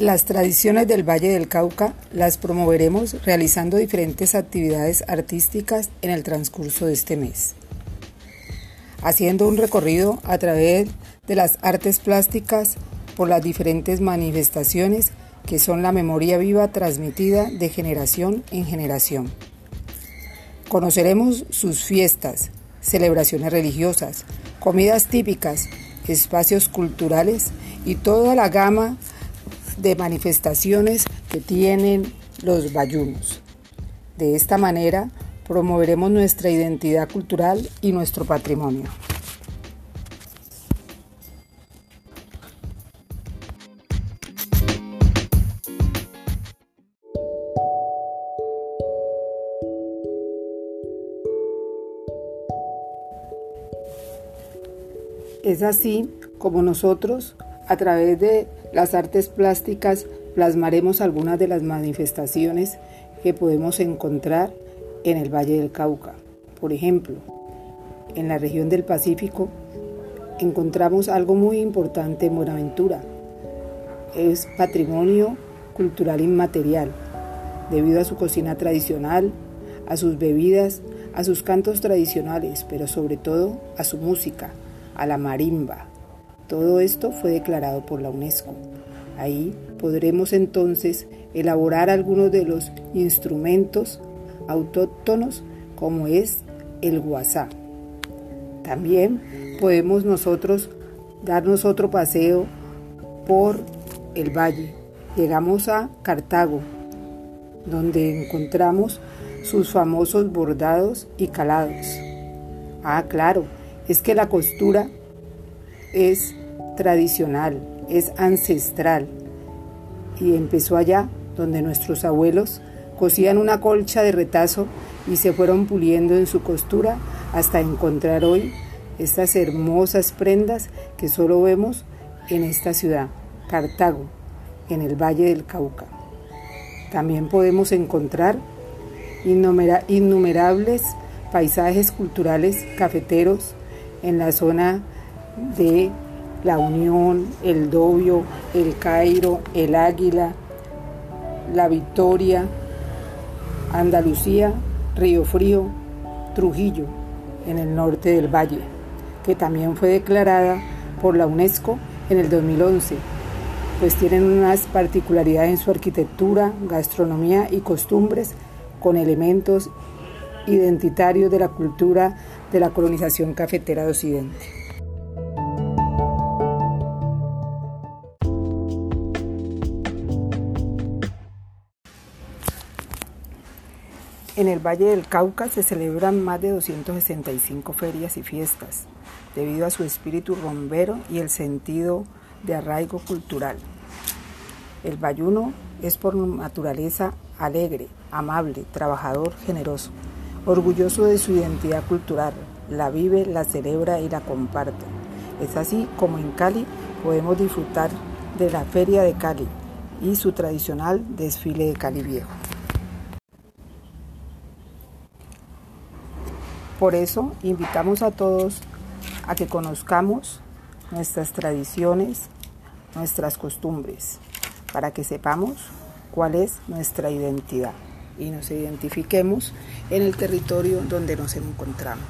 Las tradiciones del Valle del Cauca las promoveremos realizando diferentes actividades artísticas en el transcurso de este mes. Haciendo un recorrido a través de las artes plásticas por las diferentes manifestaciones que son la memoria viva transmitida de generación en generación. Conoceremos sus fiestas, celebraciones religiosas, comidas típicas, espacios culturales y toda la gama de manifestaciones que tienen los bayunos. De esta manera promoveremos nuestra identidad cultural y nuestro patrimonio. Es así como nosotros, a través de las artes plásticas plasmaremos algunas de las manifestaciones que podemos encontrar en el Valle del Cauca. Por ejemplo, en la región del Pacífico encontramos algo muy importante en Buenaventura. Es patrimonio cultural inmaterial, debido a su cocina tradicional, a sus bebidas, a sus cantos tradicionales, pero sobre todo a su música, a la marimba, todo esto fue declarado por la UNESCO. Ahí podremos entonces elaborar algunos de los instrumentos autóctonos como es el guasá. También podemos nosotros darnos otro paseo por el valle. Llegamos a Cartago, donde encontramos sus famosos bordados y calados. Ah, claro, es que la costura es tradicional, es ancestral. Y empezó allá, donde nuestros abuelos cosían una colcha de retazo y se fueron puliendo en su costura hasta encontrar hoy estas hermosas prendas que solo vemos en esta ciudad, Cartago, en el Valle del Cauca. También podemos encontrar innumerables paisajes culturales cafeteros en la zona de la Unión, el Dobio, el Cairo, el Águila, la Victoria, Andalucía, Río Frío, Trujillo, en el norte del valle, que también fue declarada por la UNESCO en el 2011, pues tienen unas particularidades en su arquitectura, gastronomía y costumbres con elementos identitarios de la cultura de la colonización cafetera de Occidente. En el Valle del Cauca se celebran más de 265 ferias y fiestas, debido a su espíritu rombero y el sentido de arraigo cultural. El bayuno es por naturaleza alegre, amable, trabajador, generoso, orgulloso de su identidad cultural, la vive, la celebra y la comparte. Es así como en Cali podemos disfrutar de la Feria de Cali y su tradicional desfile de Cali Viejo. Por eso invitamos a todos a que conozcamos nuestras tradiciones, nuestras costumbres, para que sepamos cuál es nuestra identidad y nos identifiquemos en el territorio donde nos encontramos.